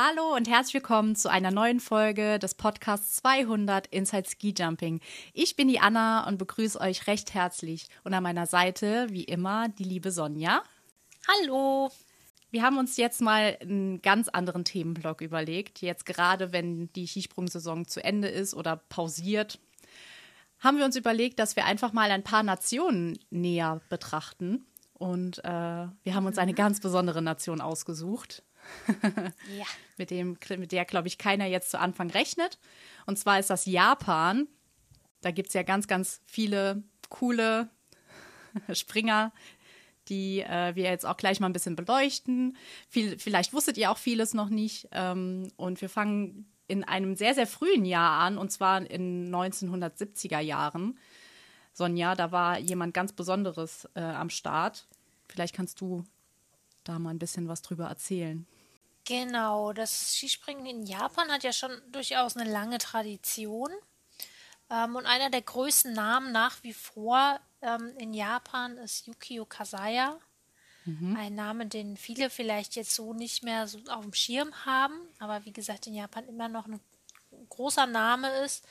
Hallo und herzlich willkommen zu einer neuen Folge des Podcasts 200 Inside Ski Jumping. Ich bin die Anna und begrüße euch recht herzlich. Und an meiner Seite, wie immer, die liebe Sonja. Hallo. Wir haben uns jetzt mal einen ganz anderen Themenblock überlegt. Jetzt gerade, wenn die Skisprungsaison zu Ende ist oder pausiert, haben wir uns überlegt, dass wir einfach mal ein paar Nationen näher betrachten. Und äh, wir haben uns eine ganz besondere Nation ausgesucht ja. mit, dem, mit der, glaube ich, keiner jetzt zu Anfang rechnet. Und zwar ist das Japan. Da gibt es ja ganz, ganz viele coole Springer, die äh, wir jetzt auch gleich mal ein bisschen beleuchten. Viel, vielleicht wusstet ihr auch vieles noch nicht. Ähm, und wir fangen in einem sehr, sehr frühen Jahr an, und zwar in 1970er Jahren. Sonja, da war jemand ganz Besonderes äh, am Start. Vielleicht kannst du da mal ein bisschen was drüber erzählen. Genau, das Skispringen in Japan hat ja schon durchaus eine lange Tradition. Ähm, und einer der größten Namen nach wie vor ähm, in Japan ist Yukio Kasaya. Mhm. Ein Name, den viele vielleicht jetzt so nicht mehr so auf dem Schirm haben, aber wie gesagt in Japan immer noch ein großer Name ist.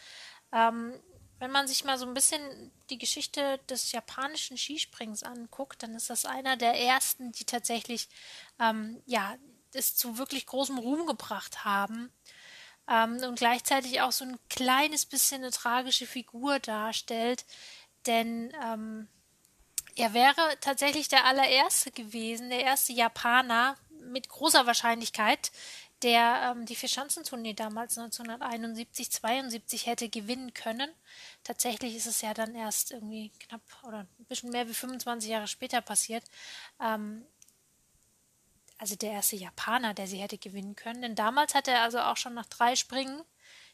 Ähm, wenn man sich mal so ein bisschen die Geschichte des japanischen Skisprings anguckt, dann ist das einer der ersten, die tatsächlich ähm, ja es zu wirklich großem Ruhm gebracht haben ähm, und gleichzeitig auch so ein kleines bisschen eine tragische Figur darstellt, denn ähm, er wäre tatsächlich der allererste gewesen, der erste Japaner mit großer Wahrscheinlichkeit, der ähm, die Vierschanzentournee damals 1971, 72 hätte gewinnen können. Tatsächlich ist es ja dann erst irgendwie knapp oder ein bisschen mehr wie 25 Jahre später passiert. Ähm, also der erste Japaner, der sie hätte gewinnen können. Denn damals hat er also auch schon nach drei Springen,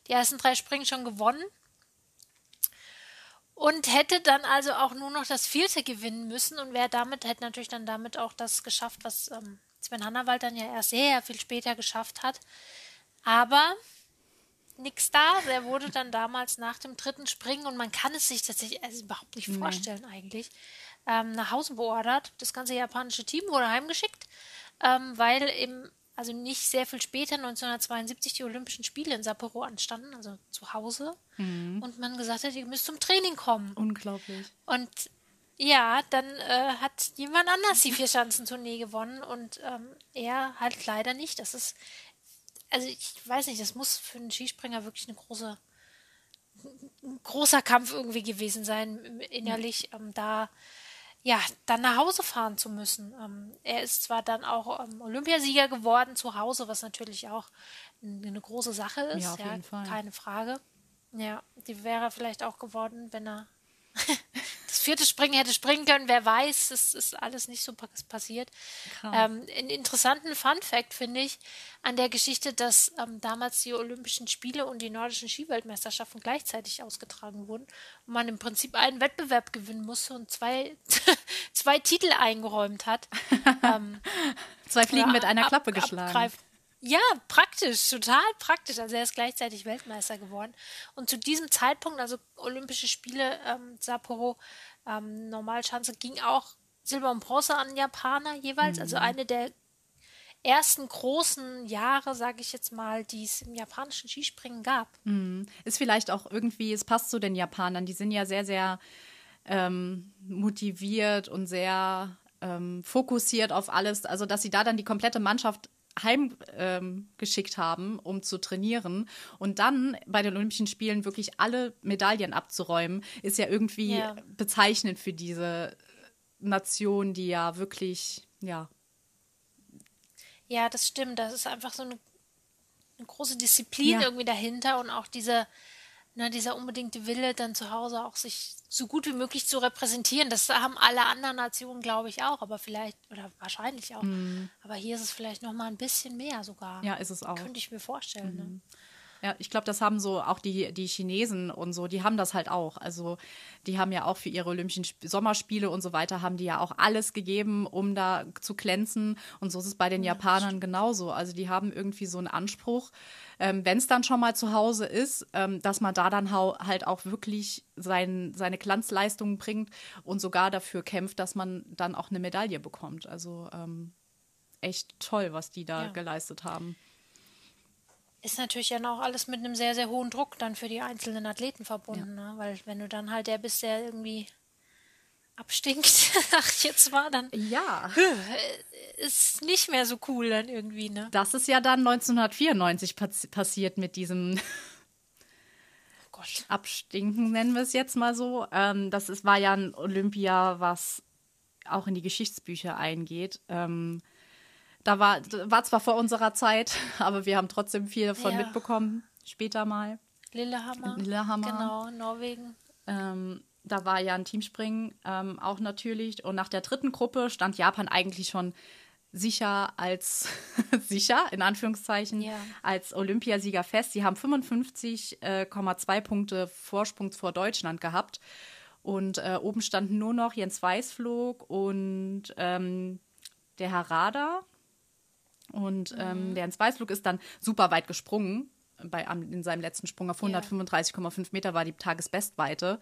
die ersten drei Springen schon gewonnen. Und hätte dann also auch nur noch das vierte gewinnen müssen und wäre damit, hätte natürlich dann damit auch das geschafft, was ähm, Sven Hannawald dann ja erst sehr viel später geschafft hat. Aber nichts da. Er wurde dann damals nach dem dritten Springen und man kann es sich tatsächlich also überhaupt nicht vorstellen eigentlich, ähm, nach Hause beordert. Das ganze japanische Team wurde heimgeschickt ähm, weil eben also nicht sehr viel später, 1972, die Olympischen Spiele in Sapporo anstanden, also zu Hause. Mhm. Und man gesagt hat, ihr müsst zum Training kommen. Unglaublich. Und ja, dann äh, hat jemand anders die Vierschanzentournee gewonnen und ähm, er halt leider nicht. Das ist, also ich weiß nicht, das muss für einen Skispringer wirklich eine große, ein großer Kampf irgendwie gewesen sein, innerlich, ähm, da ja, dann nach Hause fahren zu müssen. Ähm, er ist zwar dann auch ähm, Olympiasieger geworden zu Hause, was natürlich auch eine große Sache ist, ja, auf ja, keine Frage. Ja, die wäre vielleicht auch geworden, wenn er das vierte Springen hätte springen können, wer weiß, das ist alles nicht so passiert. Ähm, einen interessanten Fun Fact finde ich an der Geschichte, dass ähm, damals die Olympischen Spiele und die nordischen Skiweltmeisterschaften gleichzeitig ausgetragen wurden und man im Prinzip einen Wettbewerb gewinnen musste und zwei, zwei Titel eingeräumt hat. ähm, zwei Fliegen mit einer Klappe ab, geschlagen. Abgreifen. Ja, praktisch, total praktisch. Also er ist gleichzeitig Weltmeister geworden. Und zu diesem Zeitpunkt, also Olympische Spiele, ähm, Sapporo, ähm, Normalschanze, ging auch Silber und Bronze an Japaner jeweils. Also mhm. Also eine der ersten großen Jahre, sage ich jetzt mal, die es im japanischen Skispringen gab. Mhm. Ist vielleicht auch irgendwie, es passt zu den Japanern, die sind ja sehr, sehr ähm, motiviert und sehr ähm, fokussiert auf alles. Also, dass sie da dann die komplette Mannschaft heimgeschickt ähm, haben, um zu trainieren und dann bei den Olympischen Spielen wirklich alle Medaillen abzuräumen, ist ja irgendwie ja. bezeichnend für diese Nation, die ja wirklich, ja. Ja, das stimmt. Das ist einfach so eine, eine große Disziplin ja. irgendwie dahinter und auch diese, ne, dieser unbedingte Wille, dann zu Hause auch sich so gut wie möglich zu repräsentieren. Das haben alle anderen Nationen, glaube ich, auch, aber vielleicht, oder wahrscheinlich auch. Mhm. Aber hier ist es vielleicht noch mal ein bisschen mehr sogar. Ja, ist es auch. Könnte ich mir vorstellen. Ne? Mhm. Ne? Ja, ich glaube, das haben so auch die, die Chinesen und so, die haben das halt auch. Also die haben ja auch für ihre Olympischen Sommerspiele und so weiter, haben die ja auch alles gegeben, um da zu glänzen. Und so ist es bei den ja, Japanern genauso. Also die haben irgendwie so einen Anspruch, ähm, wenn es dann schon mal zu Hause ist, ähm, dass man da dann halt auch wirklich sein, seine Glanzleistungen bringt und sogar dafür kämpft, dass man dann auch eine Medaille bekommt. Also ähm, echt toll, was die da ja. geleistet haben. Ist natürlich dann auch alles mit einem sehr, sehr hohen Druck dann für die einzelnen Athleten verbunden, ja. ne? weil wenn du dann halt der bist, der irgendwie abstinkt, sag ich jetzt mal, dann ja. ist nicht mehr so cool dann irgendwie, ne? Das ist ja dann 1994 pass passiert mit diesem oh Abstinken, nennen wir es jetzt mal so. Ähm, das ist, war ja ein Olympia, was auch in die Geschichtsbücher eingeht. Ähm, da war, war zwar vor unserer Zeit, aber wir haben trotzdem viel davon ja. mitbekommen, später mal. Lillehammer. Lillehammer. Genau, Norwegen. Ähm, da war ja ein Teamspringen ähm, auch natürlich. Und nach der dritten Gruppe stand Japan eigentlich schon sicher als sicher, in Anführungszeichen, ja. als Olympiasieger fest. Sie haben 55,2 äh, Punkte Vorsprung vor Deutschland gehabt. Und äh, oben standen nur noch Jens Weißflog und ähm, der Harada. Und ähm, mhm. der Jens Weißflug ist dann super weit gesprungen. Bei, in seinem letzten Sprung auf 135,5 Meter war die Tagesbestweite.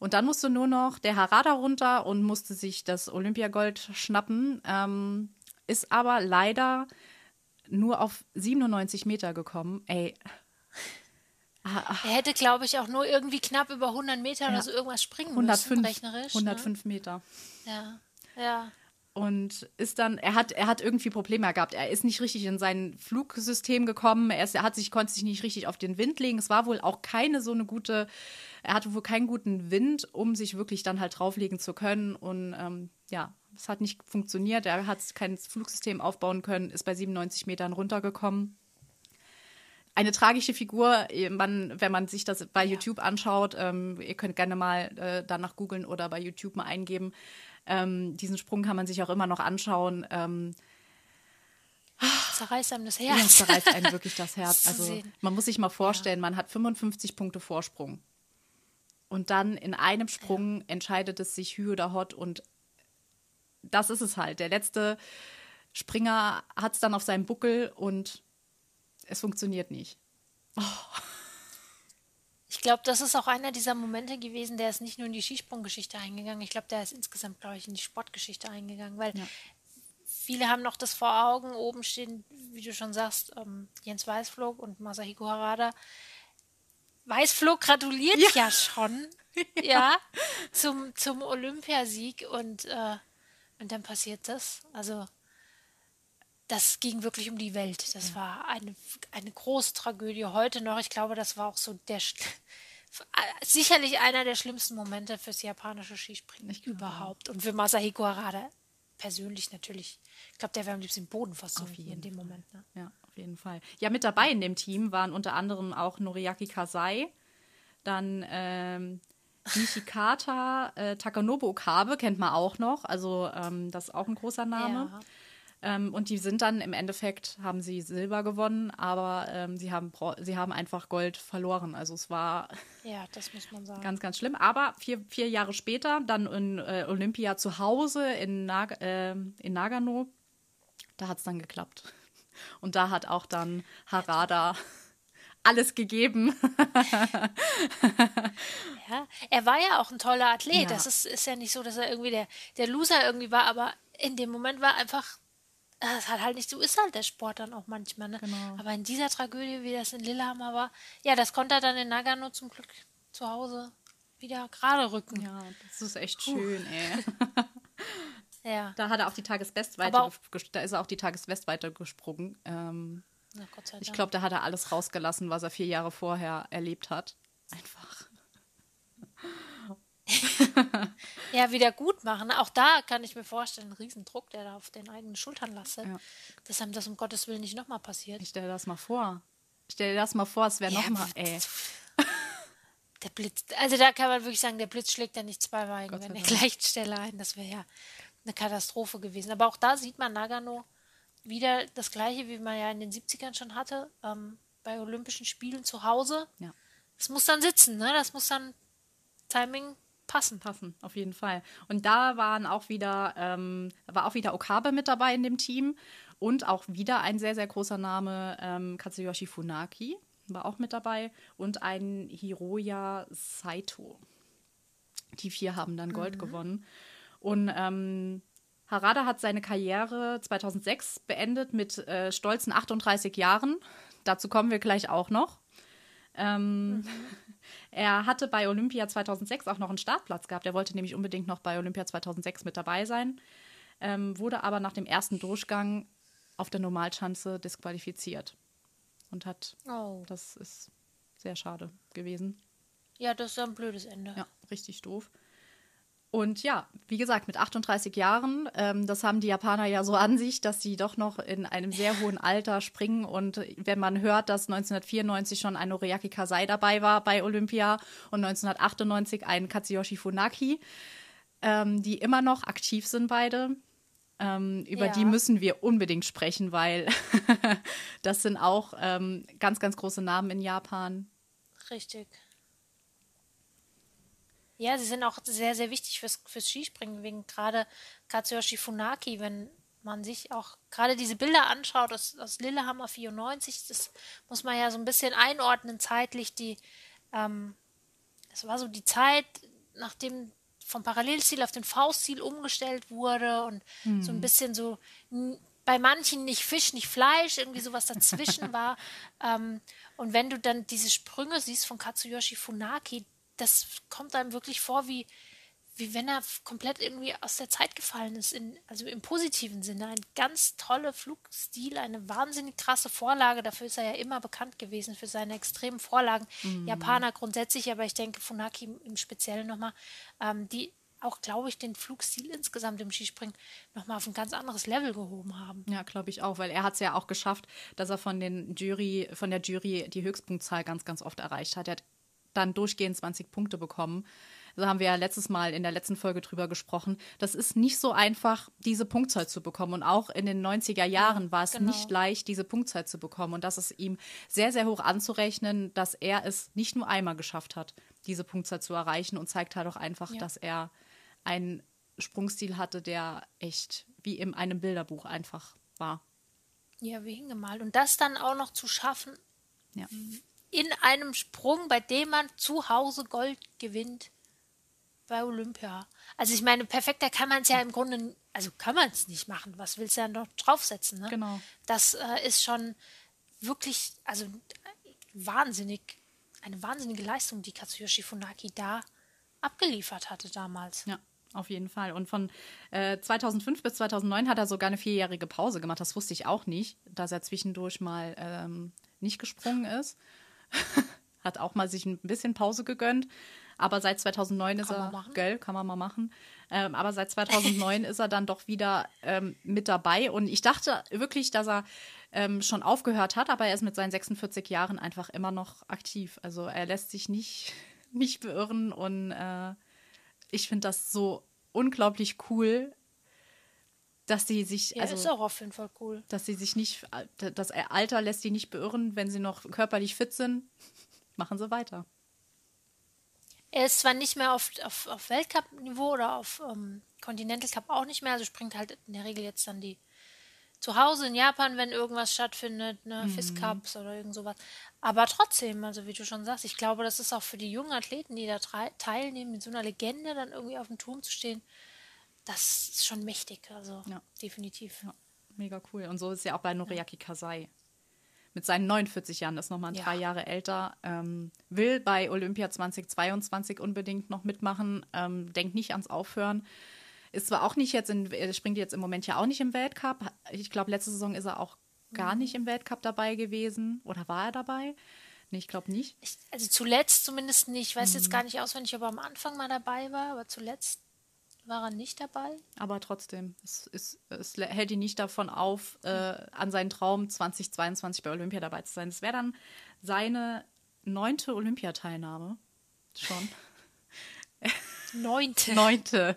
Und dann musste nur noch der Harada runter und musste sich das Olympiagold schnappen. Ähm, ist aber leider nur auf 97 Meter gekommen. Ey. Er hätte, glaube ich, auch nur irgendwie knapp über 100 Meter ja. oder so irgendwas springen 105, müssen, rechnerisch. 105 ne? Meter. Ja, ja. Und ist dann, er hat, er hat irgendwie Probleme gehabt. Er ist nicht richtig in sein Flugsystem gekommen. Er, ist, er hat sich, konnte sich nicht richtig auf den Wind legen. Es war wohl auch keine so eine gute er hatte wohl keinen guten Wind, um sich wirklich dann halt drauflegen zu können. Und ähm, ja, es hat nicht funktioniert. Er hat kein Flugsystem aufbauen können, ist bei 97 Metern runtergekommen. Eine tragische Figur, man, wenn man sich das bei ja. YouTube anschaut, ähm, ihr könnt gerne mal äh, danach googeln oder bei YouTube mal eingeben. Ähm, diesen Sprung kann man sich auch immer noch anschauen. Ähm, zerreißt einem das Herz. Ja, zerreißt einem wirklich das Herz. Also man muss sich mal vorstellen, ja. man hat 55 Punkte Vorsprung. Und dann in einem Sprung entscheidet es sich Hü oder Hot und das ist es halt. Der letzte Springer hat es dann auf seinem Buckel und es funktioniert nicht. Oh. Ich glaube, das ist auch einer dieser Momente gewesen, der ist nicht nur in die Skisprunggeschichte eingegangen, ich glaube, der ist insgesamt, glaube ich, in die Sportgeschichte eingegangen, weil ja. viele haben noch das vor Augen, oben stehen, wie du schon sagst, ähm, Jens Weißflog und Masahiko Harada, Weißflo gratuliert ja, ja schon, ja. ja, zum, zum Olympiasieg und, äh, und dann passiert das. Also das ging wirklich um die Welt. Das ja. war eine, eine große Tragödie heute noch. Ich glaube, das war auch so der sicherlich einer der schlimmsten Momente fürs japanische Skispringen überhaupt. Und für Masahiko Harada persönlich natürlich. Ich glaube, der wäre am liebsten im Boden versunken in dem Moment. Ne? Ja jeden Fall. Ja, mit dabei in dem Team waren unter anderem auch Noriaki Kasai, dann ähm, Nishikata, äh, Takanobu Okabe kennt man auch noch, also ähm, das ist auch ein großer Name. Ja. Ähm, und die sind dann im Endeffekt, haben sie Silber gewonnen, aber ähm, sie, haben, sie haben einfach Gold verloren. Also es war ja, das muss man sagen. ganz, ganz schlimm. Aber vier, vier Jahre später, dann in äh, Olympia zu Hause in, Nag äh, in Nagano, da hat es dann geklappt. Und da hat auch dann Harada alles gegeben. ja, er war ja auch ein toller Athlet. Ja. Das ist, ist ja nicht so, dass er irgendwie der, der Loser irgendwie war, aber in dem Moment war einfach, das hat halt nicht, so ist halt der Sport dann auch manchmal. Ne? Genau. Aber in dieser Tragödie, wie das in Lillehammer war, ja, das konnte er dann in Nagano zum Glück zu Hause wieder gerade rücken. Ja, das ist echt Puh. schön, ey. Ja. Da hat er auch die Tagesbestweite, da ist er auch die Tagesbestweite gesprungen. Ähm, Na, Gott sei Dank. Ich glaube, da hat er alles rausgelassen, was er vier Jahre vorher erlebt hat. Einfach. ja, wieder gut machen. Auch da kann ich mir vorstellen, ein Riesendruck, der da auf den eigenen Schultern lastet, ja. dass einem das um Gottes Willen nicht nochmal passiert. Ich stelle das mal vor. Ich stelle das mal vor, es wäre ja, nochmal, ey. Der Blitz, also da kann man wirklich sagen, der Blitz schlägt ja nicht zweimal an der gleichen Stelle ein. Das wäre ja eine Katastrophe gewesen. Aber auch da sieht man Nagano wieder das gleiche, wie man ja in den 70ern schon hatte, ähm, bei Olympischen Spielen zu Hause. Ja. Das muss dann sitzen, ne? Das muss dann Timing passen. Passen, auf jeden Fall. Und da waren auch wieder, ähm, war auch wieder Okabe mit dabei in dem Team und auch wieder ein sehr, sehr großer Name, ähm, Katsuyoshi Funaki war auch mit dabei und ein Hiroya Saito. Die vier haben dann Gold mhm. gewonnen. Und ähm, Harada hat seine Karriere 2006 beendet mit äh, stolzen 38 Jahren. dazu kommen wir gleich auch noch. Ähm, mhm. Er hatte bei Olympia 2006 auch noch einen Startplatz gehabt. Er wollte nämlich unbedingt noch bei Olympia 2006 mit dabei sein, ähm, wurde aber nach dem ersten Durchgang auf der Normalschanze disqualifiziert und hat. Oh. Das ist sehr schade gewesen. Ja, das ist ein blödes Ende. Ja, richtig doof. Und ja, wie gesagt, mit 38 Jahren, ähm, das haben die Japaner ja so an sich, dass sie doch noch in einem sehr hohen Alter springen. Und wenn man hört, dass 1994 schon ein Noriaki Kasai dabei war bei Olympia und 1998 ein Katsuyoshi Funaki, ähm, die immer noch aktiv sind beide, ähm, über ja. die müssen wir unbedingt sprechen, weil das sind auch ähm, ganz, ganz große Namen in Japan. Richtig. Ja, sie sind auch sehr, sehr wichtig fürs, fürs Skispringen, wegen gerade Katsuyoshi Funaki, wenn man sich auch gerade diese Bilder anschaut aus, aus Lillehammer 94, das muss man ja so ein bisschen einordnen zeitlich, die, ähm, das war so die Zeit, nachdem vom Parallelstil auf den V-Stil umgestellt wurde und hm. so ein bisschen so bei manchen nicht Fisch, nicht Fleisch, irgendwie sowas dazwischen war. Ähm, und wenn du dann diese Sprünge siehst von Katsuyoshi Funaki, das kommt einem wirklich vor, wie, wie wenn er komplett irgendwie aus der Zeit gefallen ist, in, also im positiven Sinne. Ein ganz toller Flugstil, eine wahnsinnig krasse Vorlage. Dafür ist er ja immer bekannt gewesen, für seine extremen Vorlagen. Mhm. Japaner grundsätzlich, aber ich denke Funaki im Speziellen nochmal, ähm, die auch, glaube ich, den Flugstil insgesamt im Skispringen nochmal auf ein ganz anderes Level gehoben haben. Ja, glaube ich auch, weil er hat es ja auch geschafft, dass er von den Jury, von der Jury die Höchstpunktzahl ganz, ganz oft erreicht hat. Er hat dann durchgehend 20 Punkte bekommen. Da haben wir ja letztes Mal in der letzten Folge drüber gesprochen. Das ist nicht so einfach, diese Punktzahl zu bekommen. Und auch in den 90er Jahren war es genau. nicht leicht, diese Punktzahl zu bekommen. Und das ist ihm sehr, sehr hoch anzurechnen, dass er es nicht nur einmal geschafft hat, diese Punktzahl zu erreichen und zeigt halt auch einfach, ja. dass er einen Sprungstil hatte, der echt wie in einem Bilderbuch einfach war. Ja, wie hingemalt. Und das dann auch noch zu schaffen, ja in einem Sprung, bei dem man zu Hause Gold gewinnt bei Olympia. Also ich meine, perfekter kann man es ja im Grunde, also kann man es nicht machen. Was willst du ja noch draufsetzen? Ne? Genau. Das äh, ist schon wirklich, also wahnsinnig, eine wahnsinnige Leistung, die Katsuyoshi Funaki da abgeliefert hatte damals. Ja. Auf jeden Fall. Und von äh, 2005 bis 2009 hat er sogar eine vierjährige Pause gemacht. Das wusste ich auch nicht, dass er zwischendurch mal ähm, nicht gesprungen ist. hat auch mal sich ein bisschen Pause gegönnt. Aber seit 2009 kann ist er, gell, kann man mal machen. Ähm, aber seit 2009 ist er dann doch wieder ähm, mit dabei. Und ich dachte wirklich, dass er ähm, schon aufgehört hat, aber er ist mit seinen 46 Jahren einfach immer noch aktiv. Also er lässt sich nicht, nicht beirren und äh, ich finde das so unglaublich cool, dass sie sich ja, also ist auch auf jeden Fall cool. Dass sie sich nicht das Alter lässt sie nicht beirren, wenn sie noch körperlich fit sind, machen sie weiter. Er ist zwar nicht mehr auf, auf, auf Weltcup-Niveau oder auf ähm, Continental Cup auch nicht mehr, also springt halt in der Regel jetzt dann die zu Hause in Japan, wenn irgendwas stattfindet, ne, mhm. FIS Cups oder irgend sowas. Aber trotzdem, also wie du schon sagst, ich glaube, das ist auch für die jungen Athleten, die da teilnehmen, mit so einer Legende dann irgendwie auf dem Turm zu stehen, das ist schon mächtig, also ja. definitiv. Ja, mega cool. Und so ist ja auch bei Noriaki Kasai. Mit seinen 49 Jahren, ist nochmal ja. drei Jahre älter, ähm, will bei Olympia 2022 unbedingt noch mitmachen, ähm, denkt nicht ans Aufhören. Ist zwar auch nicht jetzt, in, springt jetzt im Moment ja auch nicht im Weltcup. Ich glaube, letzte Saison ist er auch gar mhm. nicht im Weltcup dabei gewesen. Oder war er dabei? Nee, ich glaube nicht. Ich, also zuletzt zumindest nicht. Ich weiß mhm. jetzt gar nicht auswendig, ob er am Anfang mal dabei war, aber zuletzt war er nicht dabei? Aber trotzdem, es, es, es hält ihn nicht davon auf, äh, an seinen Traum 2022 bei Olympia dabei zu sein. Es wäre dann seine neunte Olympiateilnahme. Schon. Neunte. Neunte.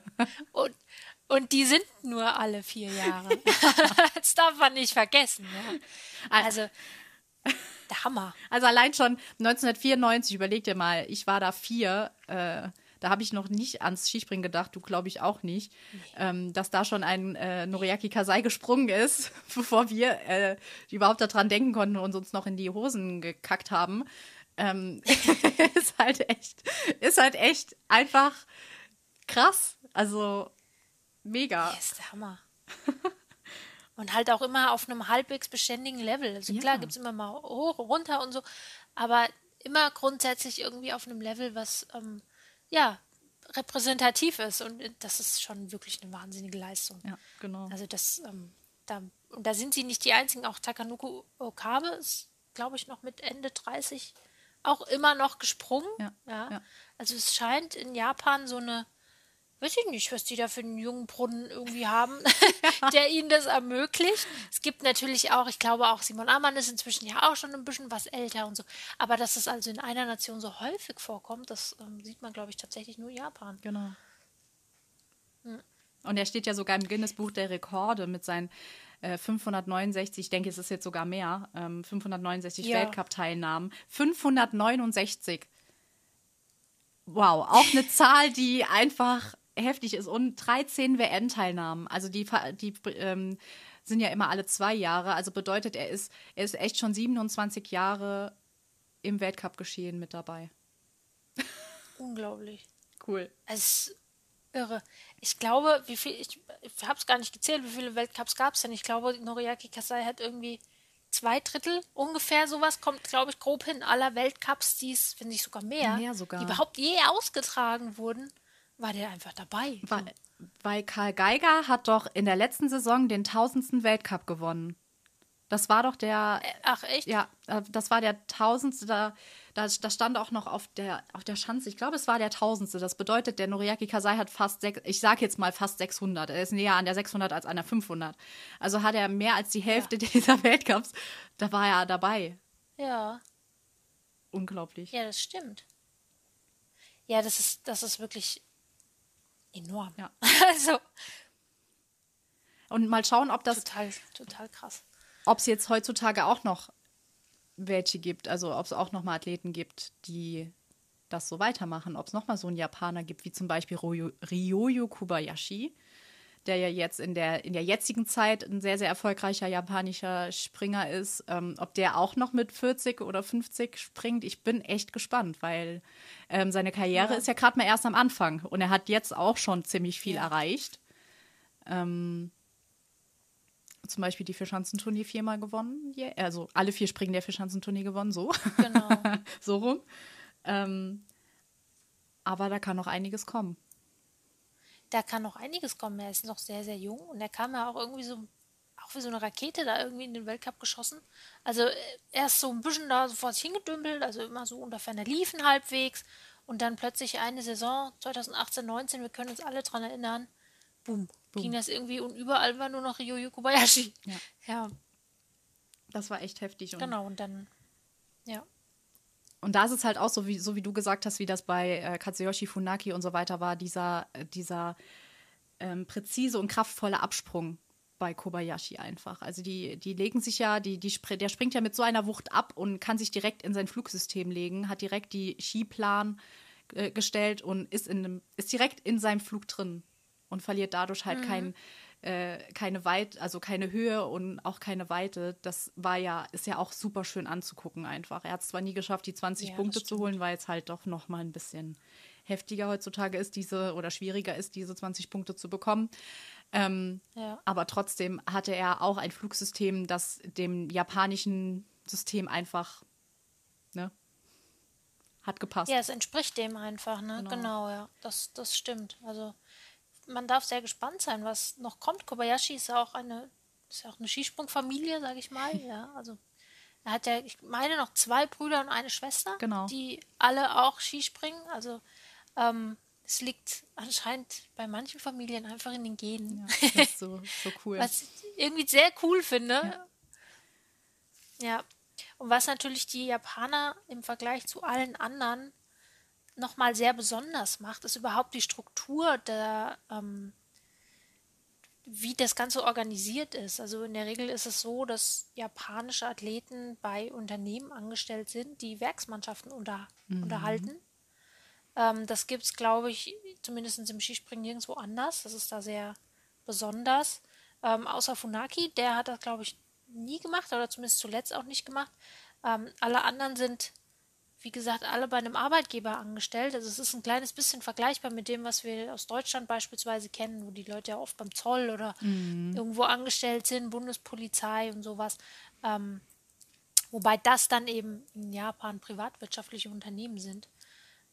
Und, und die sind nur alle vier Jahre. das darf man nicht vergessen. Ja. Also, der Hammer. Also allein schon 1994, überleg dir mal, ich war da vier. Äh, da habe ich noch nicht ans Skispringen gedacht, du glaube ich auch nicht, ähm, dass da schon ein äh, Noriaki Kasai gesprungen ist, bevor wir äh, überhaupt daran denken konnten und uns noch in die Hosen gekackt haben. Ähm, ist halt echt, ist halt echt einfach krass. Also mega. Yes, der Hammer. Und halt auch immer auf einem halbwegs beständigen Level. Also Ja. klar gibt es immer mal hoch, runter und so, aber immer grundsätzlich irgendwie auf einem Level, was ähm, ja repräsentativ ist. Und das ist schon wirklich eine wahnsinnige Leistung. Ja, genau. Also das, ähm, da, und da sind sie nicht die einzigen, auch Takanuko Okabe ist, glaube ich, noch mit Ende 30 auch immer noch gesprungen. Ja, ja. Also es scheint in Japan so eine, weiß ich nicht, was die da für einen jungen Brunnen irgendwie haben, der ihnen das ermöglicht. Es gibt natürlich auch, ich glaube auch Simon Ammann ist inzwischen ja auch schon ein bisschen was älter und so. Aber dass es also in einer Nation so häufig vorkommt, das ähm, sieht man, glaube ich, tatsächlich nur in Japan. Genau. Und er steht ja sogar im Guinness-Buch der Rekorde mit seinen äh, 569, ich denke, es ist jetzt sogar mehr, ähm, 569 Ja. Weltcup-Teilnahmen. 569. Wow, auch eine Zahl, die einfach heftig ist. Und 13 WN-Teilnahmen. Also die, die ähm, sind ja immer alle zwei Jahre. Also bedeutet, er ist, er ist echt schon 27 Jahre im Weltcup-Geschehen mit dabei. Unglaublich. Cool. Es ist irre. Ich glaube, wie viel, ich, ich habe es gar nicht gezählt, wie viele Weltcups gab es denn? Ich glaube, Noriaki Kasai hat irgendwie zwei Drittel ungefähr sowas, kommt, glaube ich, grob hin aller Weltcups, die es, wenn nicht sogar mehr, Mehr sogar. die überhaupt je ausgetragen wurden, war der einfach dabei. Weil, weil Karl Geiger hat doch in der letzten Saison den tausendsten Weltcup gewonnen. Das war doch der, Ach, echt? ja, äh, das war der tausendste, da, da, da stand auch noch auf der, auf der Schanze, ich glaube, es war der tausendste. Das bedeutet, der Noriaki Kasai hat fast, sech, ich sage jetzt mal fast 600. Er ist näher an der 600 als an der 500. Also hat er mehr als die Hälfte dieser Weltcups, da war er dabei. Ja. Unglaublich. Ja, das stimmt. Ja, das ist, das ist wirklich enorm. Ja. Also, Und mal schauen, ob das total, total krass. ob es jetzt heutzutage auch noch welche gibt, also ob es auch noch mal Athleten gibt, die das so weitermachen, ob es noch mal so einen Japaner gibt, wie zum Beispiel Ryo- Ryoyo Kobayashi, der ja jetzt in der, in der jetzigen Zeit ein sehr, sehr erfolgreicher japanischer Springer ist, ähm, ob der auch noch mit 40 oder 50 springt. Ich bin echt gespannt, weil ähm, seine Karriere Ja. ist ja gerade mal erst am Anfang und er hat jetzt auch schon ziemlich viel Ja. erreicht. Ähm, zum Beispiel die Vierschanzentournee viermal gewonnen. Ja, Also alle vier Springen der Vierschanzentournee gewonnen, so. Genau. so rum. Ähm, aber da kann noch einiges kommen. Da kann noch einiges kommen. Er ist noch sehr, sehr jung und er kam ja auch irgendwie so, auch wie so eine Rakete da irgendwie in den Weltcup geschossen. Also äh, er ist so ein bisschen da so vor sich hingedümpelt, also immer so unter ferner Liefen halbwegs und dann plötzlich eine Saison 2018, 19, wir können uns alle dran erinnern, boom, ging das irgendwie und überall war nur noch Ryoyo Kobayashi. Ja. ja Das war echt heftig. Und, genau und dann, ja. Und da ist es halt auch so, wie, so wie du gesagt hast, wie das bei äh, Katsuyoshi Funaki und so weiter war, dieser, äh, dieser ähm, präzise und kraftvolle Absprung bei Kobayashi einfach. Also die, die legen sich ja, die, die, der springt ja mit so einer Wucht ab und kann sich direkt in sein Flugsystem legen, hat direkt die Skiplan äh, gestellt und ist, in einem, ist direkt in seinem Flug drin und verliert dadurch halt kein, äh, keine Weit, also keine Höhe und auch keine Weite. Das war ja, ist ja auch super schön anzugucken einfach. Er hat es zwar nie geschafft, die 20 Ja, Punkte zu holen, weil es halt doch noch mal ein bisschen heftiger heutzutage ist, diese oder schwieriger ist, diese 20 Punkte zu bekommen. Ähm, Ja. aber trotzdem hatte er auch ein Flugsystem, das dem japanischen System einfach ne, hat gepasst. Ja, es entspricht dem einfach, ne? Genau. Genau, ja. Das, das stimmt. Also man darf sehr gespannt sein, was noch kommt. Kobayashi ist ja auch eine, ist ja auch eine Skisprungfamilie, sage ich mal. Ja, also er hat ja, ich meine, noch zwei Brüder und eine Schwester, Genau. die alle auch Skispringen. Also ähm, es liegt anscheinend bei manchen Familien einfach in den Genen. Ja, das ist so, so cool. Was ich irgendwie sehr cool finde. Ja. Und was natürlich die Japaner im Vergleich zu allen anderen nochmal sehr besonders macht, ist überhaupt die Struktur der, ähm, wie das Ganze organisiert ist. Also in der Regel ist es so, dass japanische Athleten bei Unternehmen angestellt sind, die Werksmannschaften unter, unterhalten. Ähm, das gibt es, glaube ich, zumindest im Skispringen nirgendwo anders. Das ist da sehr besonders. Ähm, außer Funaki, der hat das, glaube ich, nie gemacht oder zumindest zuletzt auch nicht gemacht. Ähm, alle anderen sind wie gesagt, alle bei einem Arbeitgeber angestellt. Also es ist ein kleines bisschen vergleichbar mit dem, was wir aus Deutschland beispielsweise kennen, wo die Leute ja oft beim Zoll oder mhm. irgendwo angestellt sind, Bundespolizei und sowas. Ähm, wobei das dann eben in Japan privatwirtschaftliche Unternehmen sind.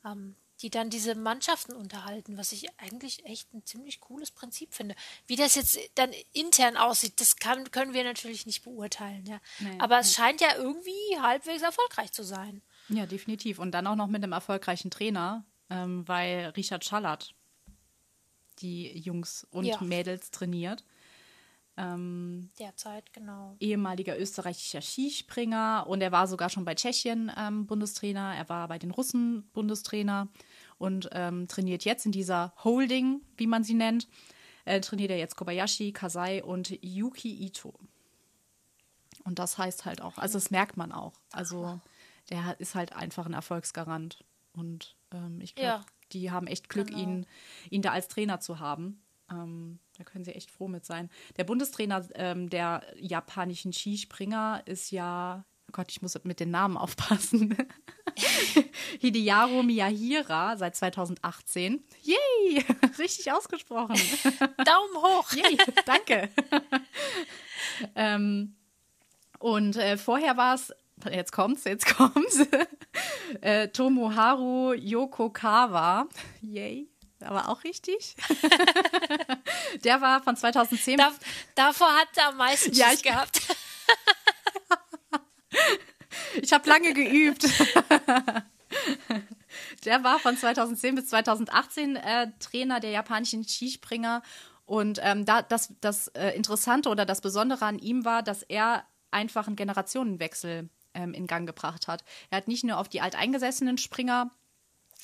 Ähm, die dann diese Mannschaften unterhalten, was ich eigentlich echt ein ziemlich cooles Prinzip finde. Wie das jetzt dann intern aussieht, das kann, können wir natürlich nicht beurteilen, ja. Nee, Aber nee. es scheint ja irgendwie halbwegs erfolgreich zu sein. Ja, definitiv. Und dann auch noch mit einem erfolgreichen Trainer, ähm, weil Richard Schallert die Jungs und ja. Mädels trainiert. Ähm, Derzeit, genau. Ehemaliger österreichischer Skispringer und er war sogar schon bei Tschechien ähm, Bundestrainer, er war bei den Russen Bundestrainer und ähm, trainiert jetzt in dieser Holding, wie man sie nennt. Äh, trainiert er jetzt Kobayashi, Kasai und Yuki Ito. Und das heißt halt auch, also das merkt man auch. Also der ist halt einfach ein Erfolgsgarant. Und ähm, ich glaube, ja. die haben echt Glück, genau. ihn, ihn da als Trainer zu haben. Ähm, da können sie echt froh mit sein. Der Bundestrainer ähm, der japanischen Skispringer ist ja, oh Gott, ich muss mit den Namen aufpassen. Hideyaru Miyahira seit 2018. Yay! Richtig ausgesprochen. Daumen hoch. Yay, danke. ähm, und äh, vorher war es, jetzt kommt's, jetzt kommt's, äh, Tomoharu Yokokawa. Yay aber auch richtig. der war von 2010. Da, davor hat er am meisten ja, ich, gehabt. ich habe lange geübt. der war von 2010 bis 2018 äh, Trainer der japanischen Skispringer. Und ähm, da, das, das äh, Interessante oder das Besondere an ihm war, dass er einfach einen Generationenwechsel ähm, in Gang gebracht hat. Er hat nicht nur auf die alteingesessenen Springer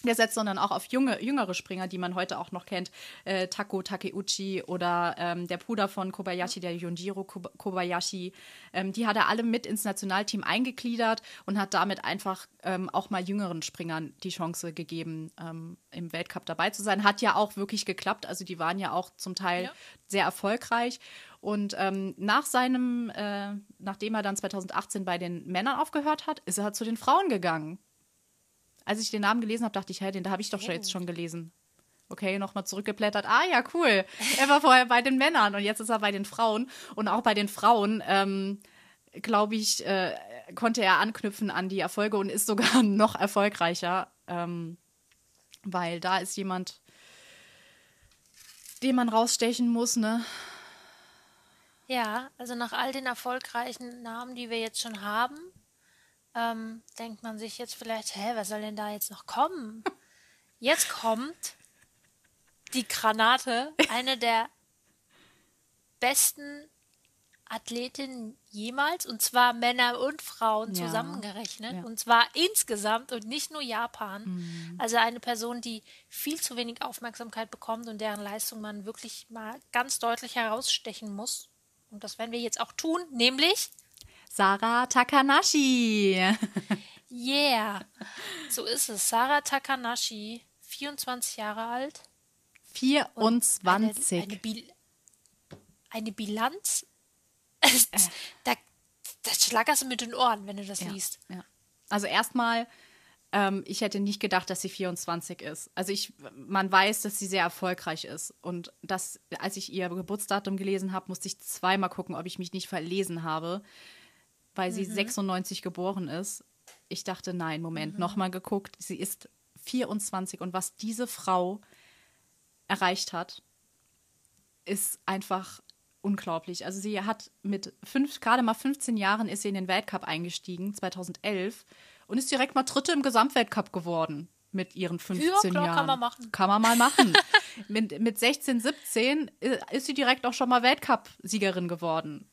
gesetzt, sondern auch auf junge, jüngere Springer, die man heute auch noch kennt. Äh, Tako Takeuchi oder ähm, der Bruder von Kobayashi, der Yunjiro Kobayashi. Ähm, die hat er alle mit ins Nationalteam eingegliedert und hat damit einfach ähm, auch mal jüngeren Springern die Chance gegeben, ähm, im Weltcup dabei zu sein. Hat ja auch wirklich geklappt. Also die waren ja auch zum Teil ja. sehr erfolgreich. Und ähm, nach seinem, äh, nachdem er dann 2018 bei den Männern aufgehört hat, ist er zu den Frauen gegangen als ich den Namen gelesen habe, dachte ich, hey, den da habe ich doch schon jetzt schon gelesen. Okay, nochmal zurückgeblättert. Ah ja, cool. Er war vorher bei den Männern und jetzt ist er bei den Frauen. Und auch bei den Frauen, ähm, glaube ich, äh, konnte er anknüpfen an die Erfolge und ist sogar noch erfolgreicher, ähm, weil da ist jemand, den man rausstechen muss, ne? Ja, also nach all den erfolgreichen Namen, die wir jetzt schon haben, ähm, denkt man sich jetzt vielleicht, hä, was soll denn da jetzt noch kommen? Jetzt kommt die Granate, eine der besten Athletinnen jemals, und zwar Männer und Frauen ja. zusammengerechnet, ja. und zwar insgesamt und nicht nur Japan. Mhm. Also eine Person, die viel zu wenig Aufmerksamkeit bekommt und deren Leistung man wirklich mal ganz deutlich herausstechen muss. Und das werden wir jetzt auch tun, nämlich Sarah Takanashi. yeah, so ist es. Sarah Takanashi, 24 Jahre alt. 24. Eine, eine, Bil eine, Bilanz. Äh. da, das schlagst du mit den Ohren, wenn du das ja, liest. Ja. Also erstmal, ähm, ich hätte nicht gedacht, dass sie 24 ist. Also ich, man weiß, dass sie sehr erfolgreich ist. Und das, als ich ihr Geburtsdatum gelesen habe, musste ich zweimal gucken, ob ich mich nicht verlesen habe weil sie mhm. 96 geboren ist. Ich dachte, nein, Moment, mhm. nochmal geguckt. Sie ist 24 und was diese Frau erreicht hat, ist einfach unglaublich. Also sie hat mit fünf, gerade mal 15 Jahren ist sie in den Weltcup eingestiegen, 2011, und ist direkt mal Dritte im Gesamtweltcup geworden mit ihren 15 ja, klar, Jahren. Kann man machen. Kann man mal machen. mit, mit 16, 17 ist sie direkt auch schon mal Weltcup-Siegerin geworden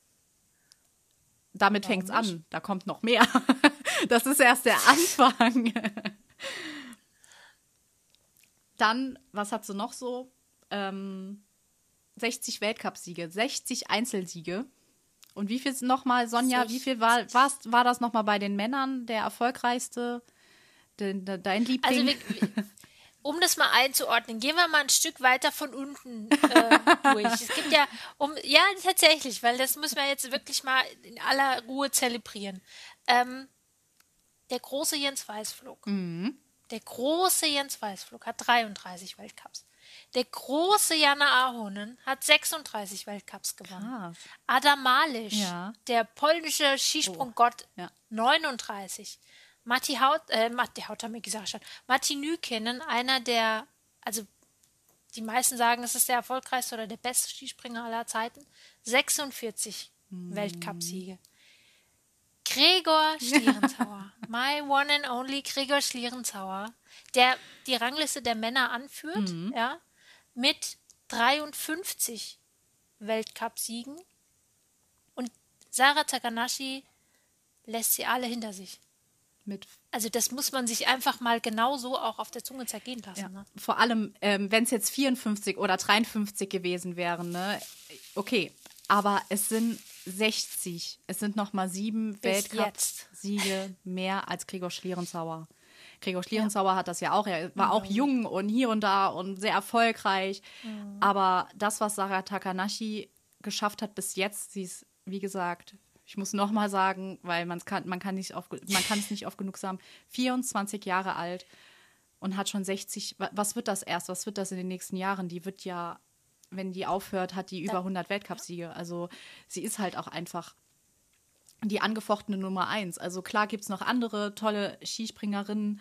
damit fängt es an. Da kommt noch mehr. das ist erst der Anfang. Dann, was hat sie noch so? Ähm, 60 Weltcupsiege, 60 Einzelsiege. Und wie viel nochmal, Sonja, wie viel war, war's, war das nochmal bei den Männern der erfolgreichste? De, de, dein Liebling? Also wir, um das mal einzuordnen, gehen wir mal ein Stück weiter von unten äh, durch. Es gibt ja, um, ja, tatsächlich, weil das müssen wir jetzt wirklich mal in aller Ruhe zelebrieren. Ähm, der große Jens Weißflug. Mhm. Der große Jens Weißflug hat 33 Weltcups. Der große Jana Ahonen hat 36 Weltcups gewonnen. Krass. Adam Malisch, ja. der polnische Skisprunggott, oh. ja. 39. Matti Haut, äh, Matti Haut haben wir gesagt schon. Matti Nykinen, einer der, also die meisten sagen, es ist der erfolgreichste oder der beste Skispringer aller Zeiten. 46 hm. Weltcupsiege. Gregor Schlierenzauer, my one and only Gregor Schlierenzauer, der die Rangliste der Männer anführt, mhm. ja, mit 53 Weltcupsiegen und Sarah Takanashi lässt sie alle hinter sich. Mit also das muss man sich einfach mal genauso auch auf der Zunge zergehen lassen. Ja. Ne? Vor allem, ähm, wenn es jetzt 54 oder 53 gewesen wären, ne? Okay, aber es sind 60. Es sind noch mal sieben Weltcup-Siege mehr als Gregor Schlierenzauer. Gregor Schlierenzauer ja. hat das ja auch. Er war auch jung und hier und da und sehr erfolgreich. Mhm. Aber das, was Sarah Takanashi geschafft hat bis jetzt, sie ist, wie gesagt, ich muss noch mal sagen, weil kann, man kann nicht man kann es nicht oft genug sagen, 24 Jahre alt und hat schon 60. Was wird das erst? Was wird das in den nächsten Jahren? Die wird ja, wenn die aufhört, hat die über 100 Weltcupsiege. Also sie ist halt auch einfach die angefochtene Nummer eins. Also klar gibt es noch andere tolle Skispringerinnen,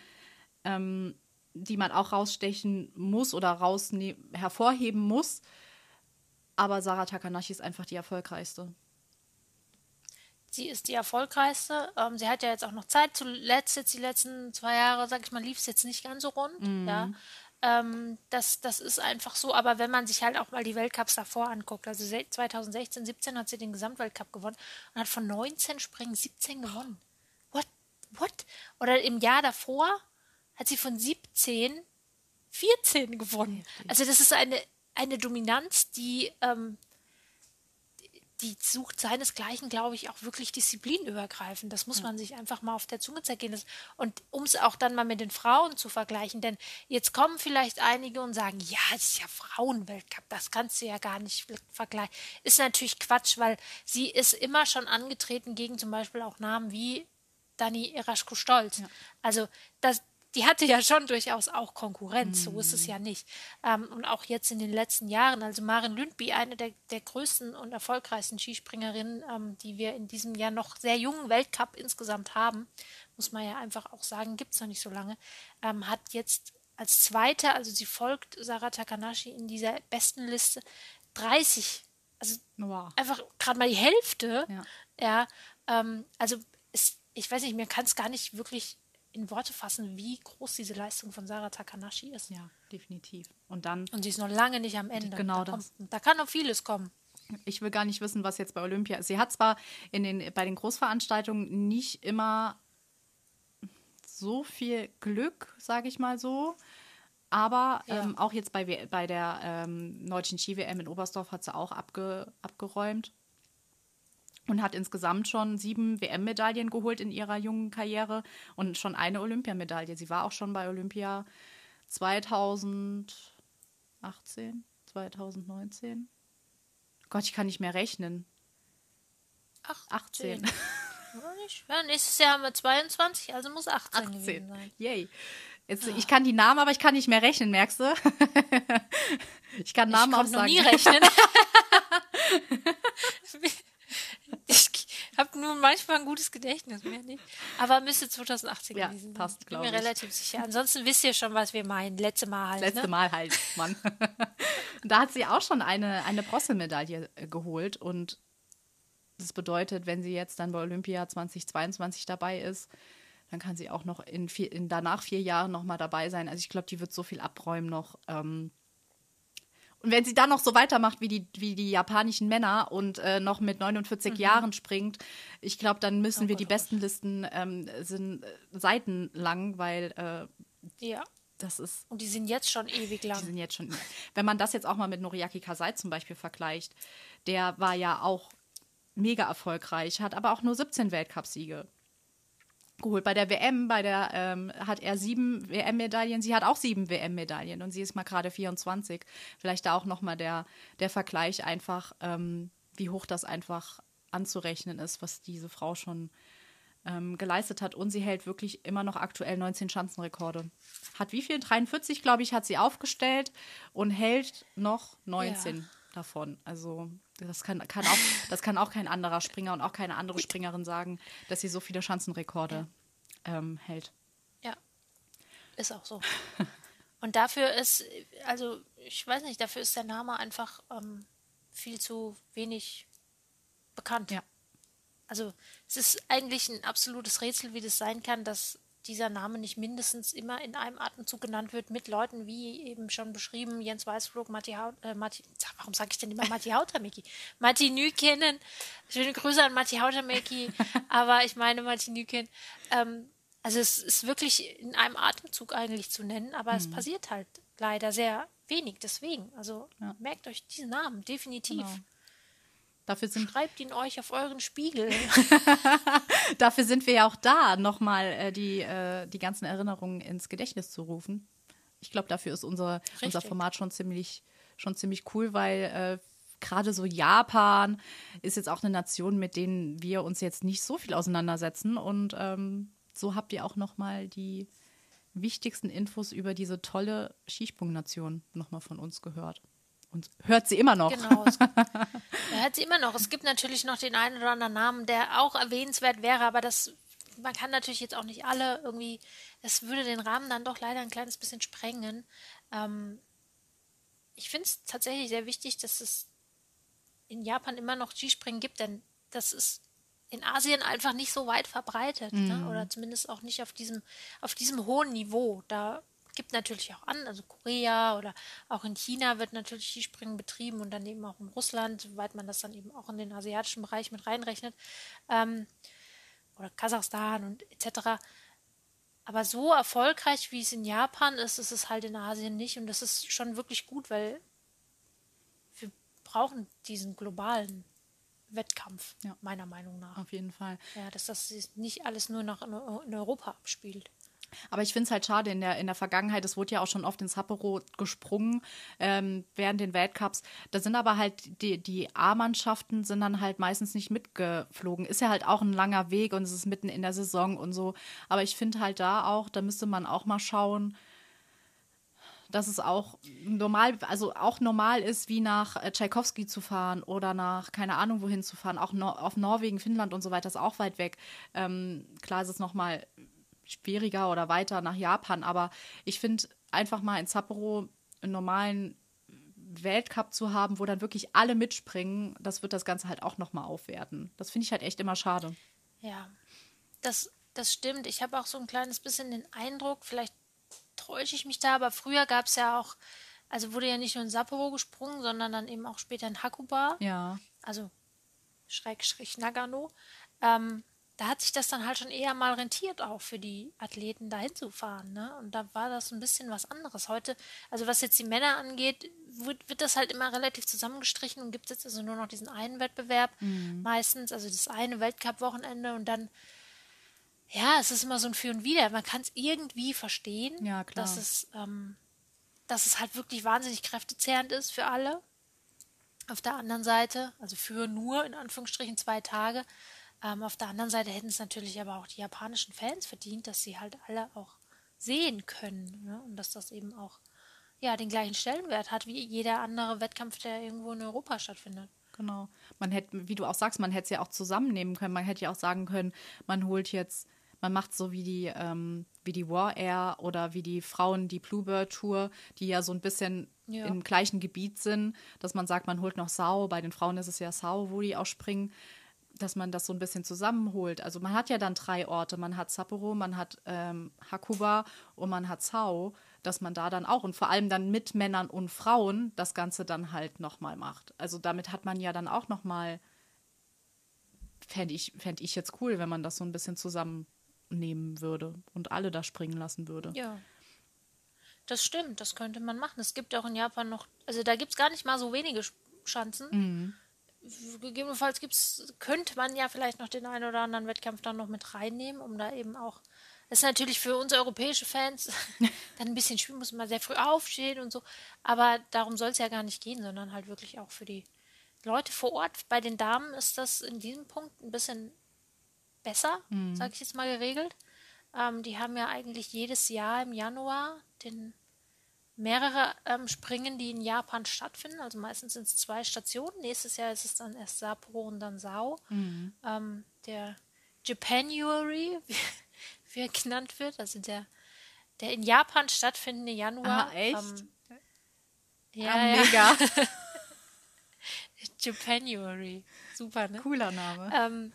ähm, die man auch rausstechen muss oder raus hervorheben muss. Aber Sarah Takanashi ist einfach die erfolgreichste. Sie ist die erfolgreichste. Ähm, sie hat ja jetzt auch noch Zeit. Zuletzt, jetzt die letzten zwei Jahre, sag ich mal, lief es jetzt nicht ganz so rund. Mhm. Ja. Ähm, das, das ist einfach so. Aber wenn man sich halt auch mal die Weltcups davor anguckt, also 2016, 17 hat sie den Gesamtweltcup gewonnen und hat von 19 Springen 17 gewonnen. What? What? Oder im Jahr davor hat sie von 17 14 gewonnen. Also das ist eine, eine Dominanz, die ähm, die sucht seinesgleichen, glaube ich, auch wirklich disziplinübergreifend. Das muss ja. man sich einfach mal auf der Zunge zergehen lassen. Und um es auch dann mal mit den Frauen zu vergleichen, denn jetzt kommen vielleicht einige und sagen, ja, es ist ja Frauenweltcup, das kannst du ja gar nicht vergleichen. Ist natürlich Quatsch, weil sie ist immer schon angetreten gegen zum Beispiel auch Namen wie Dani Eraschko-Stolz. Ja. Also das, die hatte ja schon durchaus auch Konkurrenz, so ist es ja nicht. Ähm, und auch jetzt in den letzten Jahren, also Maren Lündby, eine der, der größten und erfolgreichsten Skispringerinnen, ähm, die wir in diesem Jahr noch sehr jungen Weltcup insgesamt haben, muss man ja einfach auch sagen, gibt es noch nicht so lange, ähm, hat jetzt als Zweite, also sie folgt Sarah Takanashi in dieser besten Liste, 30, also wow. einfach gerade mal die Hälfte. Ja, ja ähm, also ist, ich weiß nicht, mir kann es gar nicht wirklich in Worte fassen, wie groß diese Leistung von Sarah Takanashi ist. Ja, definitiv. Und dann. Und sie ist noch lange nicht am Ende. Genau da das. Kommt, da kann noch vieles kommen. Ich will gar nicht wissen, was jetzt bei Olympia ist. Sie hat zwar in den, bei den Großveranstaltungen nicht immer so viel Glück, sage ich mal so. Aber ja. ähm, auch jetzt bei, bei der ähm, deutschen Ski-WM in Oberstdorf hat sie auch abge, abgeräumt und hat insgesamt schon sieben WM-Medaillen geholt in ihrer jungen Karriere und schon eine Olympiamedaille. Sie war auch schon bei Olympia 2018, 2019. Gott, ich kann nicht mehr rechnen. 18. 18. Ja, nächstes Jahr haben wir 22, also muss 18, 18. sein. Yay. Jetzt, ja. Ich kann die Namen, aber ich kann nicht mehr rechnen, merkst du? ich kann Namen ich auch sagen. noch nie rechnen. habe nur manchmal ein gutes Gedächtnis, mehr nicht. Aber müsste 2018 ja, gewesen sein. passt, glaube ich. Bin mir relativ sicher. Ansonsten wisst ihr schon, was wir meinen. Letzte Mal halt. Letzte ne? Mal halt, Mann. da hat sie auch schon eine, eine Bronzemedaille äh, geholt und das bedeutet, wenn sie jetzt dann bei Olympia 2022 dabei ist, dann kann sie auch noch in, vier, in danach vier Jahren noch mal dabei sein. Also ich glaube, die wird so viel abräumen noch. Ähm, und wenn sie dann noch so weitermacht wie die, wie die japanischen Männer und äh, noch mit 49 mhm. Jahren springt, ich glaube, dann müssen oh, wir die besten Listen ähm, sind äh, seitenlang, weil äh, ja. das ist. Und die sind jetzt schon ewig lang. Die sind jetzt schon. Wenn man das jetzt auch mal mit Noriaki Kasai zum Beispiel vergleicht, der war ja auch mega erfolgreich, hat aber auch nur 17 Weltcupsiege geholt. Bei der WM, bei der ähm, hat er sieben WM-Medaillen, sie hat auch sieben WM-Medaillen und sie ist mal gerade 24. Vielleicht da auch nochmal der, der Vergleich einfach, ähm, wie hoch das einfach anzurechnen ist, was diese Frau schon ähm, geleistet hat und sie hält wirklich immer noch aktuell 19 Schanzenrekorde. Hat wie viel? 43, glaube ich, hat sie aufgestellt und hält noch 19 ja. Davon. Also das kann, kann auch, das kann auch kein anderer Springer und auch keine andere Springerin sagen, dass sie so viele Schanzenrekorde ähm, hält. Ja, ist auch so. Und dafür ist, also ich weiß nicht, dafür ist der Name einfach ähm, viel zu wenig bekannt. Ja. Also es ist eigentlich ein absolutes Rätsel, wie das sein kann, dass dieser Name nicht mindestens immer in einem Atemzug genannt wird mit Leuten wie eben schon beschrieben Jens Weißflug, Matti Haut, äh, Matti, warum sage ich denn immer Matti Hautameki? Matti Nüken, schöne Grüße an Matti Hautameki, aber ich meine Matti Nüken. Ähm, also es ist wirklich in einem Atemzug eigentlich zu nennen, aber mhm. es passiert halt leider sehr wenig deswegen. Also ja. merkt euch diesen Namen definitiv. Genau. Dafür sind Schreibt ihn euch auf euren Spiegel. Dafür sind wir ja auch da, nochmal äh, die, äh, die ganzen Erinnerungen ins Gedächtnis zu rufen. Ich glaube, dafür ist unser, unser Format schon ziemlich, schon ziemlich cool, weil äh, gerade so Japan ist jetzt auch eine Nation, mit denen wir uns jetzt nicht so viel auseinandersetzen. Und ähm, so habt ihr auch nochmal die wichtigsten Infos über diese tolle Skisprungnation nochmal von uns gehört. Und hört sie immer noch. Genau. Er hört sie immer noch. Es gibt natürlich noch den einen oder anderen Namen, der auch erwähnenswert wäre, aber das, man kann natürlich jetzt auch nicht alle irgendwie, das würde den Rahmen dann doch leider ein kleines bisschen sprengen. Ähm, ich finde es tatsächlich sehr wichtig, dass es in Japan immer noch Skispringen gibt, denn das ist in Asien einfach nicht so weit verbreitet, ne? mhm. ne? oder zumindest auch nicht auf diesem, auf diesem hohen Niveau. Da gibt natürlich auch an, also Korea oder auch in China wird natürlich Skispringen betrieben und dann eben auch in Russland, soweit man das dann eben auch in den asiatischen Bereich mit reinrechnet, ähm, oder Kasachstan und etc. Aber so erfolgreich, wie es in Japan ist, ist es halt in Asien nicht und das ist schon wirklich gut, weil wir brauchen diesen globalen Wettkampf, ja. meiner Meinung nach. Auf jeden Fall. Ja, dass das nicht alles nur noch in Europa abspielt. Aber ich finde es halt schade, in der, in der Vergangenheit, es wurde ja auch schon oft ins Sapporo gesprungen ähm, während den Weltcups. Da sind aber halt die, die A-Mannschaften sind dann halt meistens nicht mitgeflogen. Ist ja halt auch ein langer Weg und es ist mitten in der Saison und so. Aber ich finde halt da auch, da müsste man auch mal schauen, dass es auch normal, also auch normal ist, wie nach äh, Tschaikowski zu fahren oder nach keine Ahnung wohin zu fahren, auch no auf Norwegen, Finnland und so weiter, ist auch weit weg. Ähm, klar ist es nochmal schwieriger oder weiter nach Japan. Aber ich finde einfach mal in Sapporo einen normalen Weltcup zu haben, wo dann wirklich alle mitspringen, das wird das Ganze halt auch nochmal aufwerten. Das finde ich halt echt immer schade. Ja, das, das stimmt. Ich habe auch so ein kleines bisschen den Eindruck, vielleicht täusche ich mich da, aber früher gab es ja auch, also wurde ja nicht nur in Sapporo gesprungen, sondern dann eben auch später in Hakuba. Ja. Also Schrägstrich Nagano. Ähm, da hat sich das dann halt schon eher mal rentiert, auch für die Athleten dahin zu fahren. Ne? Und da war das ein bisschen was anderes. Heute, also was jetzt die Männer angeht, wird, wird das halt immer relativ zusammengestrichen und gibt es jetzt also nur noch diesen einen Wettbewerb mhm. meistens, also das eine Weltcup-Wochenende und dann, ja, es ist immer so ein Für und Wider. Man kann es irgendwie verstehen, ja, dass es, ähm, dass es halt wirklich wahnsinnig kräftezehrend ist für alle. Auf der anderen Seite, also für nur in Anführungsstrichen zwei Tage, ähm, auf der anderen Seite hätten es natürlich aber auch die japanischen Fans verdient, dass sie halt alle auch sehen können ne? und dass das eben auch ja den gleichen Stellenwert hat wie jeder andere Wettkampf, der irgendwo in Europa stattfindet. Genau. Man hätte, wie du auch sagst, man hätte es ja auch zusammennehmen können. Man hätte ja auch sagen können, man holt jetzt, man macht so wie die, ähm, wie die War Air oder wie die Frauen die Bluebird Tour, die ja so ein bisschen ja. im gleichen Gebiet sind, dass man sagt, man holt noch Sau. Bei den Frauen ist es ja Sau, wo die auch springen dass man das so ein bisschen zusammenholt. Also man hat ja dann drei Orte. Man hat Sapporo, man hat ähm, Hakuba und man hat Sao, dass man da dann auch und vor allem dann mit Männern und Frauen das Ganze dann halt nochmal macht. Also damit hat man ja dann auch nochmal, fände ich, fänd ich jetzt cool, wenn man das so ein bisschen zusammennehmen würde und alle da springen lassen würde. Ja. Das stimmt, das könnte man machen. Es gibt auch in Japan noch, also da gibt es gar nicht mal so wenige Schanzen. Mhm gegebenenfalls gibt's, könnte man ja vielleicht noch den einen oder anderen Wettkampf dann noch mit reinnehmen, um da eben auch. Das ist natürlich für uns europäische Fans dann ein bisschen schwierig, muss man sehr früh aufstehen und so. Aber darum soll es ja gar nicht gehen, sondern halt wirklich auch für die Leute vor Ort. Bei den Damen ist das in diesem Punkt ein bisschen besser, mhm. sage ich jetzt mal geregelt. Ähm, die haben ja eigentlich jedes Jahr im Januar den mehrere ähm, Springen, die in Japan stattfinden. Also meistens sind es zwei Stationen. Nächstes Jahr ist es dann erst Sapporo und dann Sao. Mhm. Ähm, der Japanuary, wie, wie er genannt wird, also der, der in Japan stattfindende Januar. Ah, echt? Ähm, ja, ah, mega. Ja. Japanuary. Super, ne? Cooler Name. Ähm,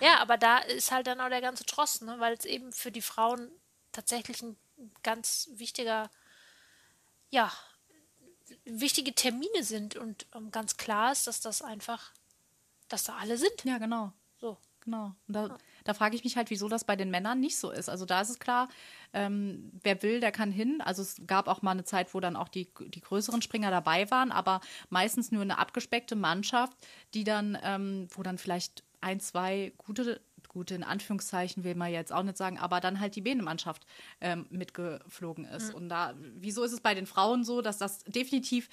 ja, aber da ist halt dann auch der ganze Trost, ne? weil es eben für die Frauen tatsächlich ein ganz wichtiger, ja, wichtige Termine sind und um, ganz klar ist, dass das einfach, dass da alle sind. Ja, genau. So. Genau. Und da, ja. da frage ich mich halt, wieso das bei den Männern nicht so ist. Also da ist es klar, ähm, wer will, der kann hin. Also es gab auch mal eine Zeit, wo dann auch die, die größeren Springer dabei waren, aber meistens nur eine abgespeckte Mannschaft, die dann, ähm, wo dann vielleicht ein, zwei gute, gute in Anführungszeichen will man jetzt auch nicht sagen, aber dann halt die Bienenmannschaft ähm, mitgeflogen ist. Mhm. Und da, wieso ist es bei den Frauen so, dass das definitiv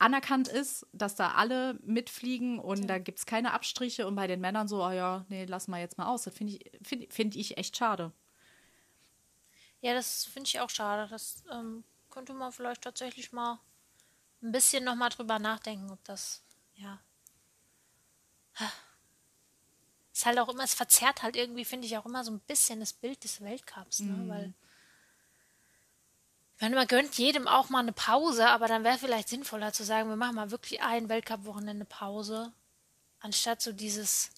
anerkannt ist, dass da alle mitfliegen und ja. da gibt es keine Abstriche und bei den Männern so, oh ja, nee, lass mal jetzt mal aus. Das finde ich, find, find ich echt schade. Ja, das finde ich auch schade. Das ähm, könnte man vielleicht tatsächlich mal ein bisschen nochmal drüber nachdenken, ob das, ja ist halt auch immer, es verzerrt halt irgendwie, finde ich, auch immer so ein bisschen das Bild des Weltcups, ne? Mhm. Weil meine, man gönnt jedem auch mal eine Pause, aber dann wäre vielleicht sinnvoller zu sagen, wir machen mal wirklich ein Weltcup-Wochenende Pause, anstatt so dieses,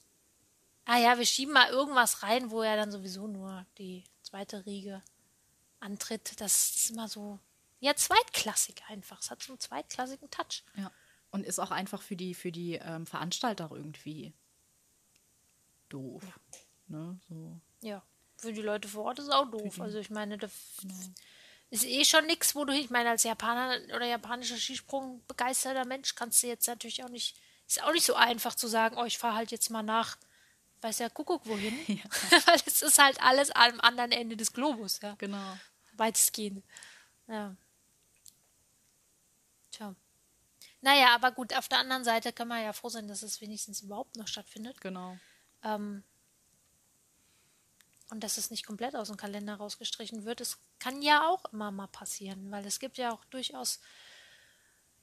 ah ja, wir schieben mal irgendwas rein, wo ja dann sowieso nur die zweite Riege antritt. Das ist immer so, ja, zweitklassig einfach. Es hat so einen zweitklassigen Touch. Ja. Und ist auch einfach für die, für die ähm, Veranstalter irgendwie doof. Ja. Ne? So. ja, für die Leute vor Ort ist es auch doof. Also ich meine, das genau. ist eh schon nichts, wo du, ich meine, als Japaner oder japanischer Skisprung begeisterter Mensch kannst du jetzt natürlich auch nicht, ist auch nicht so einfach zu sagen, oh, ich fahre halt jetzt mal nach, weiß ja, Kuckuck wohin. Ja. Weil es ist halt alles am anderen Ende des Globus, ja. Genau. Weitestgehend. Ja. Tja. Naja, aber gut, auf der anderen Seite kann man ja froh sein, dass es wenigstens überhaupt noch stattfindet. Genau. Ähm, und dass es nicht komplett aus dem Kalender rausgestrichen wird. Es kann ja auch immer mal passieren, weil es gibt ja auch durchaus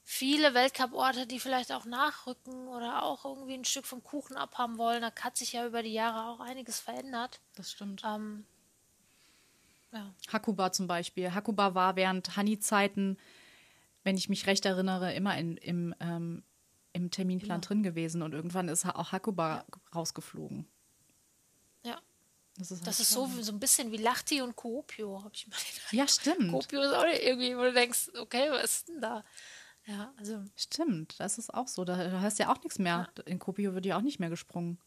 viele Weltcup-Orte, die vielleicht auch nachrücken oder auch irgendwie ein Stück vom Kuchen abhaben wollen. Da hat sich ja über die Jahre auch einiges verändert. Das stimmt. Ähm, ja. Hakuba zum Beispiel. Hakuba war während Hani-Zeiten, wenn ich mich recht erinnere, immer in, im ähm, im Terminplan ja. drin gewesen und irgendwann ist auch Hakuba ja. rausgeflogen. Ja. Das ist, halt das ist so, so ein bisschen wie Lachti und Kuopio, habe ich mal gedacht. Ja, stimmt. Kuopio ist auch irgendwie, wo du denkst, okay, was ist denn da? Ja, also. Stimmt, das ist auch so. Da, hast du ja auch nichts mehr. Ja. In Kuopio wird ja auch nicht mehr gesprungen.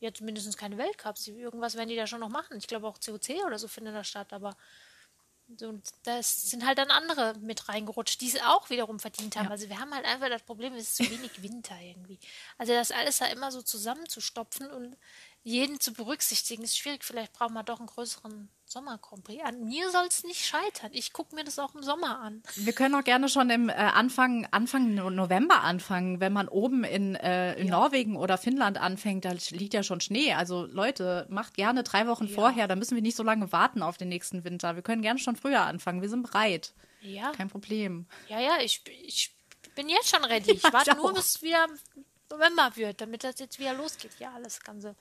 Ja, zumindest keine Weltcups. Irgendwas werden die da schon noch machen. Ich glaube auch COC oder so findet da statt, aber so, das sind halt dann andere mit reingerutscht, die es auch wiederum verdient haben. Ja. Also wir haben halt einfach das Problem, es ist zu wenig Winter irgendwie. Also das alles da immer so zusammenzustopfen und jeden zu berücksichtigen, ist schwierig. Vielleicht brauchen wir doch einen größeren Sommer Grand. An mir soll es nicht scheitern. Ich gucke mir das auch im Sommer an. Wir können auch gerne schon im äh, Anfang, Anfang November anfangen. Wenn man oben in, äh, in ja. Norwegen oder Finnland anfängt, da liegt ja schon Schnee. Also Leute, macht gerne drei Wochen ja. vorher. Da müssen wir nicht so lange warten auf den nächsten Winter. Wir können gerne schon früher anfangen. Wir sind bereit. Ja. Kein Problem. Ja, ja, ich, ich bin jetzt schon ready. Ich warte nur, bis wieder November wird, damit das jetzt wieder losgeht. Ja, alles ganze,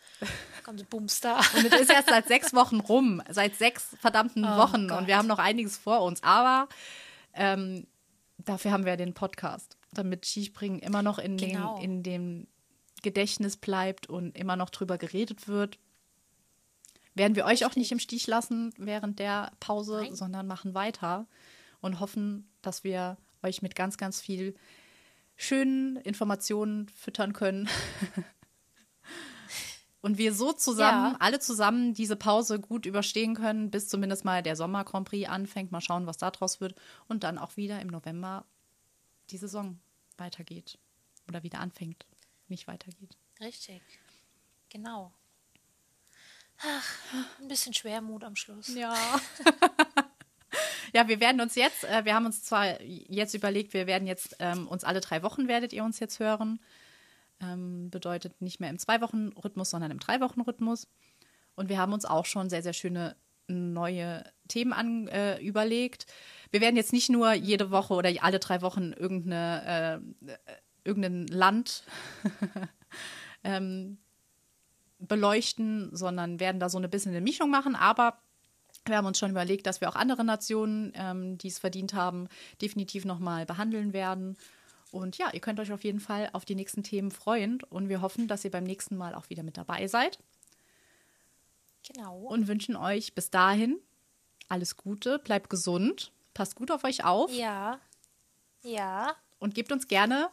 ganze Bums da. Und es ist erst seit sechs Wochen rum, seit sechs verdammten oh Wochen Gott. und wir haben noch einiges vor uns. Aber ähm, dafür haben wir den Podcast, damit Skispringen immer noch in, genau. den, in dem Gedächtnis bleibt und immer noch drüber geredet wird. Werden wir euch auch nicht im Stich lassen während der Pause, Nein. sondern machen weiter und hoffen, dass wir euch mit ganz, ganz viel schönen Informationen füttern können. Und wir so zusammen, ja. alle zusammen diese Pause gut überstehen können, bis zumindest mal der Sommer Grand Prix anfängt. Mal schauen, was da draus wird. Und dann auch wieder im November die Saison weitergeht. Oder wieder anfängt, nicht weitergeht. Richtig. Genau. Ach, ein bisschen Schwermut am Schluss. Ja. Ja, wir werden uns jetzt, äh, wir haben uns zwar jetzt überlegt, wir werden jetzt ähm, uns alle drei Wochen werdet ihr uns jetzt hören. Ähm, bedeutet nicht mehr im Zwei-Wochen-Rhythmus, sondern im Drei-Wochen-Rhythmus. Und wir haben uns auch schon sehr, sehr schöne neue Themen an, äh, überlegt. Wir werden jetzt nicht nur jede Woche oder alle drei Wochen irgendeine, äh, irgendein Land ähm, beleuchten, sondern werden da so ein bisschen eine Mischung machen. Aber wir haben uns schon überlegt, dass wir auch andere Nationen, ähm, die es verdient haben, definitiv nochmal behandeln werden. Und ja, ihr könnt euch auf jeden Fall auf die nächsten Themen freuen und wir hoffen, dass ihr beim nächsten Mal auch wieder mit dabei seid. Genau. Und wünschen euch bis dahin alles Gute, bleibt gesund, passt gut auf euch auf. Ja. Ja. Und gebt uns gerne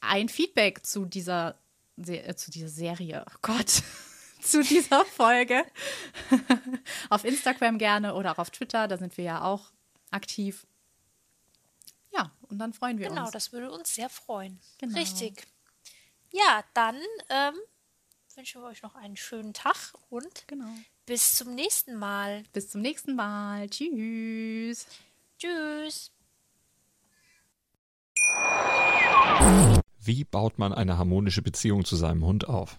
ein Feedback zu dieser, äh, zu dieser Serie. Oh Gott. Zu dieser Folge. auf Instagram gerne oder auch auf Twitter, da sind wir ja auch aktiv. Ja, und dann freuen wir genau, uns. Genau, das würde uns sehr freuen. Genau. Richtig. Ja, dann ähm, wünschen wir euch noch einen schönen Tag und genau. bis zum nächsten Mal. Bis zum nächsten Mal. Tschüss. Tschüss. Wie baut man eine harmonische Beziehung zu seinem Hund auf?